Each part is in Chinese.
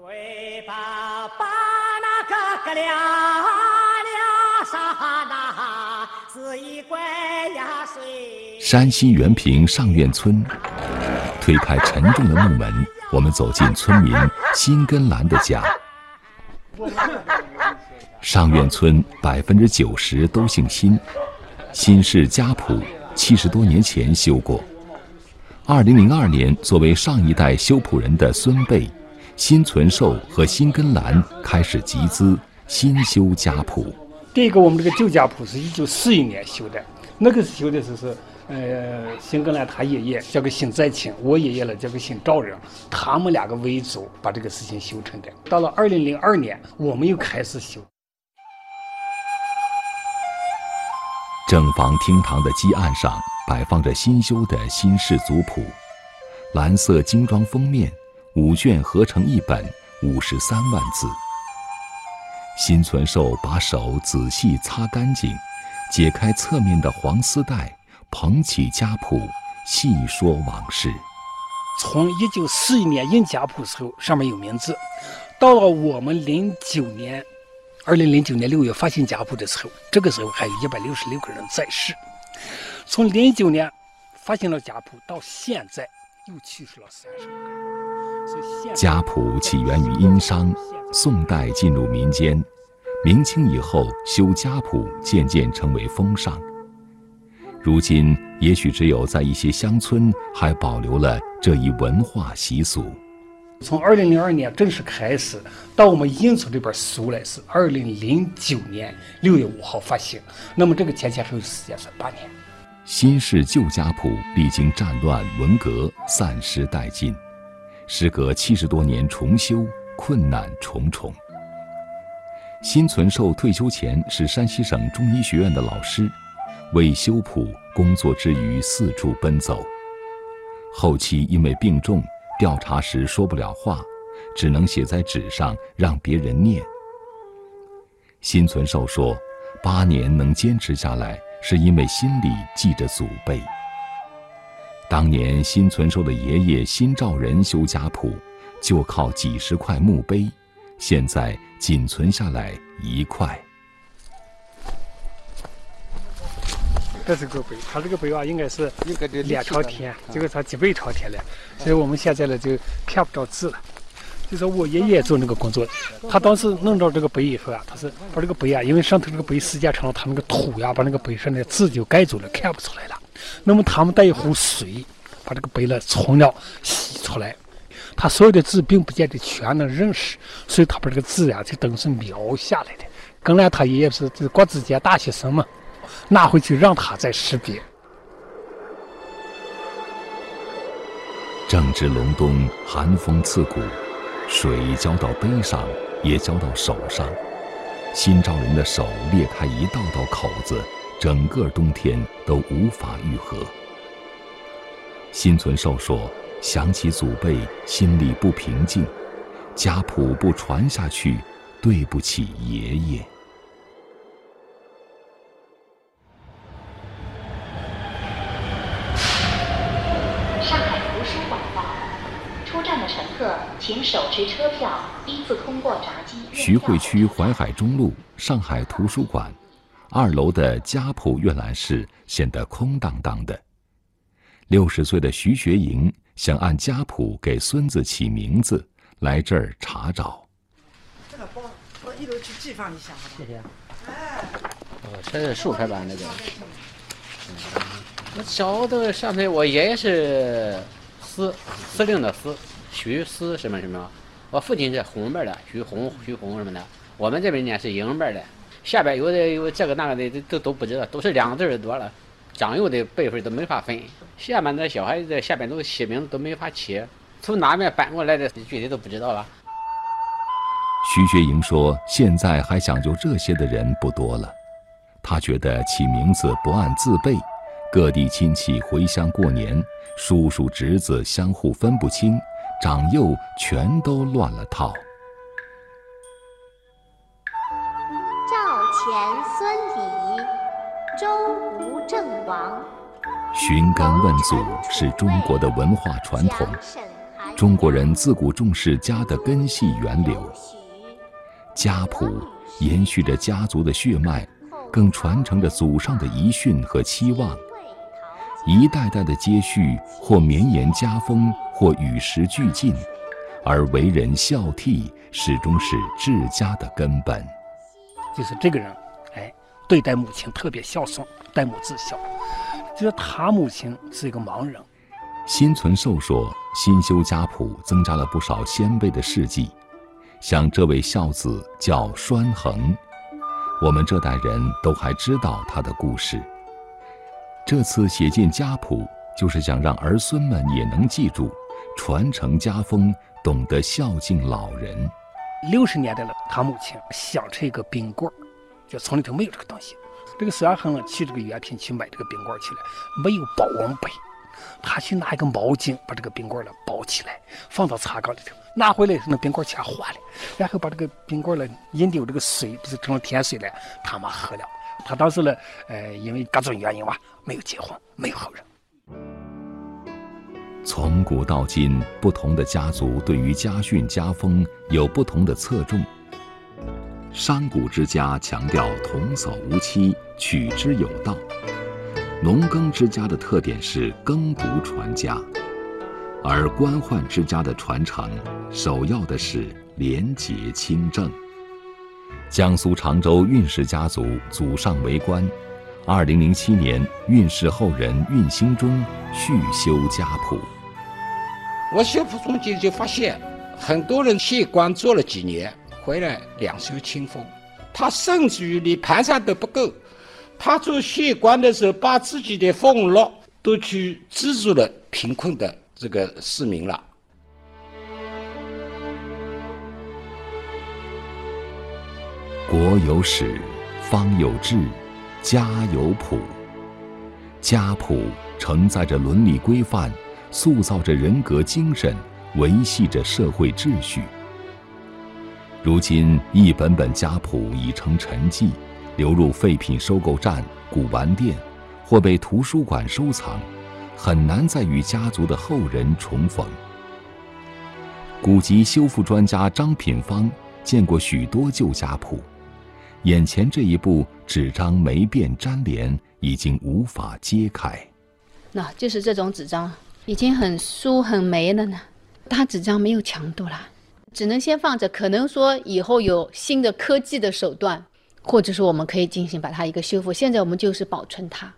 对吧？把那个个亮亮啥那是一怪呀水。山西原平上院村，推开沉重的木门，我们走进村民辛根兰的家。上院村百分之九十都姓辛，辛氏家谱七十多年前修过。二零零二年，作为上一代修谱人的孙辈，辛存寿和新根兰开始集资新修家谱。第一个，我们这个旧家谱是一九四一年修的，那个是修的是是，呃，新根兰他爷爷叫个姓在清，我爷爷呢叫个姓赵仁，他们两个为主把这个事情修成的。到了二零零二年，我们又开始修。正房厅堂的基案上摆放着新修的新式族谱，蓝色精装封面，五卷合成一本，五十三万字。辛存寿把手仔细擦干净，解开侧面的黄丝带，捧起家谱，细说往事。从一九四一年印家谱时候，上面有名字，到了我们零九年。二零零九年六月发行家谱的时候，这个时候还有一百六十六个人在世。从零九年发行了家谱到现在，又去世了三十个。家谱起源于殷商，宋代进入民间，明清以后修家谱渐渐成为风尚。如今也许只有在一些乡村还保留了这一文化习俗。从二零零二年正式开始，到我们印出这本书来是二零零九年六月五号发行，那么这个前前后后时间是八年。新式旧家谱历经战乱、文革，散失殆尽，时隔七十多年重修，困难重重。辛存寿退休前是山西省中医学院的老师，为修谱工作之余四处奔走，后期因为病重。调查时说不了话，只能写在纸上让别人念。辛存寿说：“八年能坚持下来，是因为心里记着祖辈。当年辛存寿的爷爷辛兆仁修家谱，就靠几十块墓碑，现在仅存下来一块。”这是个碑，他这个碑啊，应该是两朝天，这个才几百朝天了，所以我们现在呢就看不着字了。就是我爷爷做那个工作，他当时弄到这个碑以后啊，他是把这个碑啊，因为上头这个碑时间长了，他那个土呀把那个碑上的字就盖住了，看不出来了。那么他们带一壶水，把这个碑呢冲了洗出来，他所有的字并不见得全能认识，所以他把这个字呀就等于是描下来的。跟来他爷爷是是国子监大学生嘛。拿回去让他再识别。正值隆冬，寒风刺骨，水浇到碑上，也浇到手上。新招人的手裂开一道道口子，整个冬天都无法愈合。心存寿说：“想起祖辈，心里不平静。家谱不传下去，对不起爷爷上海图书馆出站的乘客。”请手持车票依次通过闸机。徐汇区淮海中路上海图书馆二楼的家谱阅览室显得空荡荡的。六十岁的徐学营想按家谱给孙子起名字，来这儿查找。这个包我一楼去寄放一下，好谢谢。哎，哦，这是竖排版那个。我小的上面，我爷爷是司司令的司。徐思什么什么，我父亲是红边的，徐红、徐红什么的。我们这边呢是营辈儿的，下边有的有这个那个的都都不知道，都是两个字多了，长幼的辈分都没法分。下面的小孩子下边都是起名字都没法起，从哪边搬过来的具体都不知道了。徐学营说：“现在还讲究这些的人不多了，他觉得起名字不按字辈，各地亲戚回乡过年，叔叔侄子相互分不清。”长幼全都乱了套。赵钱孙李周吴郑王。寻根问祖是中国的文化传统，中国人自古重视家的根系源流，家谱延续着家族的血脉，更传承着祖上的遗训和期望。一代代的接续，或绵延家风，或与时俱进，而为人孝悌始终是治家的根本。就是这个人，哎，对待母亲特别孝顺，待母至孝。就是他母亲是一个盲人。辛存寿说：“新修家谱增加了不少先辈的事迹，像这位孝子叫栓衡，我们这代人都还知道他的故事。这次写进家谱，就是想让儿孙们也能记住，传承家风，懂得孝敬老人。六十年代了，他母亲想出一个冰棍儿，就村里头没有这个东西，这个栓衡去这个原品去买这个冰棍儿去了，没有保温杯。”他去拿一个毛巾，把这个冰棍儿呢包起来，放到茶缸里头，拿回来那冰棍儿全化了，然后把这个冰棍儿呢引流这个水，不是成了甜水了，他妈喝了。他当时呢，呃，因为各种原因吧，没有结婚，没有后人。从古到今，不同的家族对于家训家风有不同的侧重。商贾之家强调童叟无欺，取之有道。农耕之家的特点是耕读传家，而官宦之家的传承，首要的是廉洁清正。江苏常州运氏家族祖上为官，二零零七年，运氏后人运兴中续修家谱。我修复中间就发现，很多人县官做了几年，回来两袖清风，他甚至于连盘缠都不够。他做县官的时候，把自己的俸禄都去资助了贫困的这个市民了。国有史，方有志，家有谱。家谱承载着伦理规范，塑造着人格精神，维系着社会秩序。如今，一本本家谱已成陈迹。流入废品收购站、古玩店，或被图书馆收藏，很难再与家族的后人重逢。古籍修复专家张品芳见过许多旧家谱，眼前这一部纸张霉变粘连，已经无法揭开。那就是这种纸张，已经很酥很霉了呢。它纸张没有强度了，只能先放着，可能说以后有新的科技的手段。或者说，我们可以进行把它一个修复。现在我们就是保存它。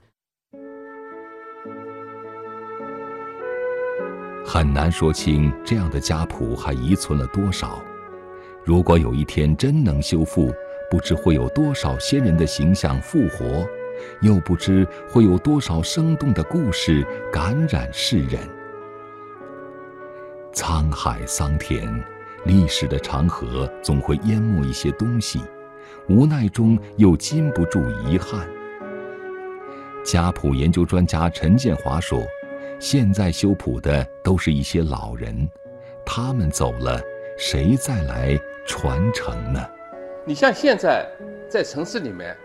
很难说清这样的家谱还遗存了多少。如果有一天真能修复，不知会有多少先人的形象复活，又不知会有多少生动的故事感染世人。沧海桑田，历史的长河总会淹没一些东西。无奈中又禁不住遗憾。家谱研究专家陈建华说：“现在修谱的都是一些老人，他们走了，谁再来传承呢？”你像现在在城市里面，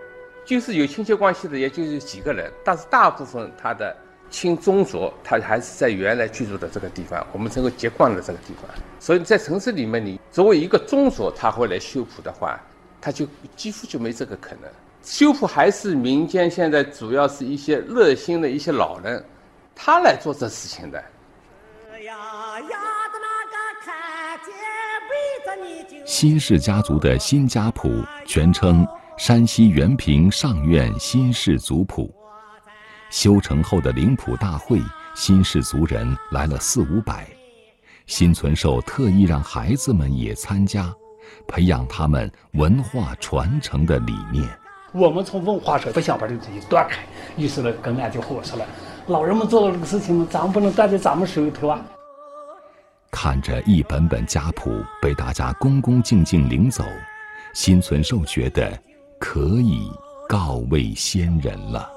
就是有亲戚关系的，也就是几个人，但是大部分他的亲宗族，他还是在原来居住的这个地方，我们称为籍贯的这个地方。所以在城市里面，你作为一个宗族，他会来修谱的话。他就几乎就没这个可能。修复还是民间现在主要是一些热心的一些老人，他来做这事情的。新氏家族的新家谱，全称山西原平上院新氏族谱。修成后的灵谱大会，新氏族人来了四五百。新存寿特意让孩子们也参加。培养他们文化传承的理念。我们从文化上不想把这个东西断开，于是呢，跟俺就和我说了：“老人们做了这个事情，咱们不能断在咱们手里头啊。”看着一本本家谱被大家恭恭敬敬领走，新存寿觉得可以告慰先人了。